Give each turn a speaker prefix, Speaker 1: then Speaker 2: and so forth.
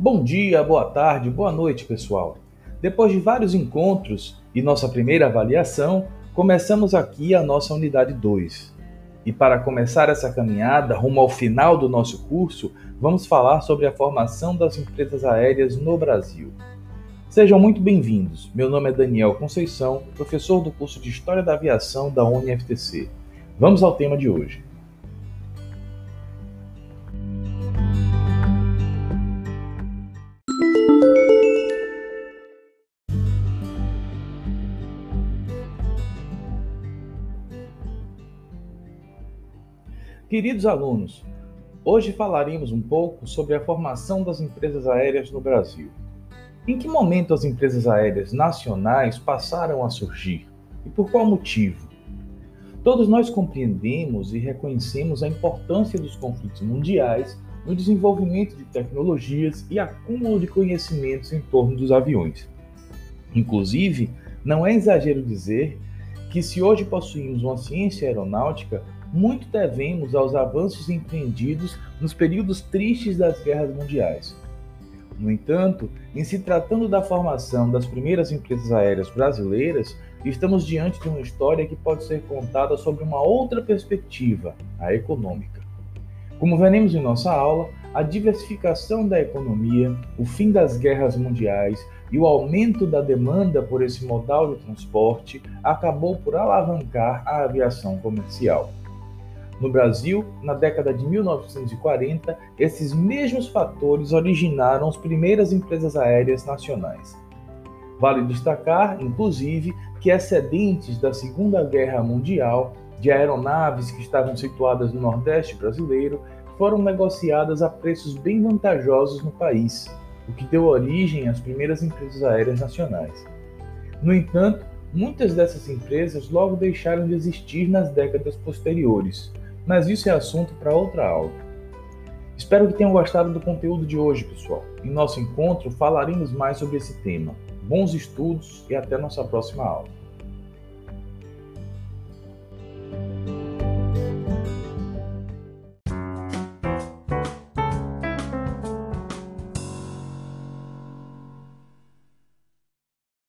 Speaker 1: Bom dia, boa tarde, boa noite, pessoal. Depois de vários encontros e nossa primeira avaliação, começamos aqui a nossa unidade 2. E para começar essa caminhada rumo ao final do nosso curso, vamos falar sobre a formação das empresas aéreas no Brasil. Sejam muito bem-vindos. Meu nome é Daniel Conceição, professor do curso de História da Aviação da UniFTC. Vamos ao tema de hoje. Queridos alunos, hoje falaremos um pouco sobre a formação das empresas aéreas no Brasil. Em que momento as empresas aéreas nacionais passaram a surgir e por qual motivo? Todos nós compreendemos e reconhecemos a importância dos conflitos mundiais no desenvolvimento de tecnologias e acúmulo de conhecimentos em torno dos aviões. Inclusive, não é exagero dizer que se hoje possuímos uma ciência aeronáutica, muito devemos aos avanços empreendidos nos períodos tristes das guerras mundiais. No entanto, em se tratando da formação das primeiras empresas aéreas brasileiras, estamos diante de uma história que pode ser contada sobre uma outra perspectiva, a econômica. Como veremos em nossa aula, a diversificação da economia, o fim das guerras mundiais e o aumento da demanda por esse modal de transporte acabou por alavancar a aviação comercial. No Brasil, na década de 1940, esses mesmos fatores originaram as primeiras empresas aéreas nacionais. Vale destacar, inclusive, que excedentes da Segunda Guerra Mundial de aeronaves que estavam situadas no Nordeste brasileiro foram negociadas a preços bem vantajosos no país, o que deu origem às primeiras empresas aéreas nacionais. No entanto, muitas dessas empresas logo deixaram de existir nas décadas posteriores, mas isso é assunto para outra aula. Espero que tenham gostado do conteúdo de hoje, pessoal. Em nosso encontro falaremos mais sobre esse tema. Bons estudos e até nossa próxima aula.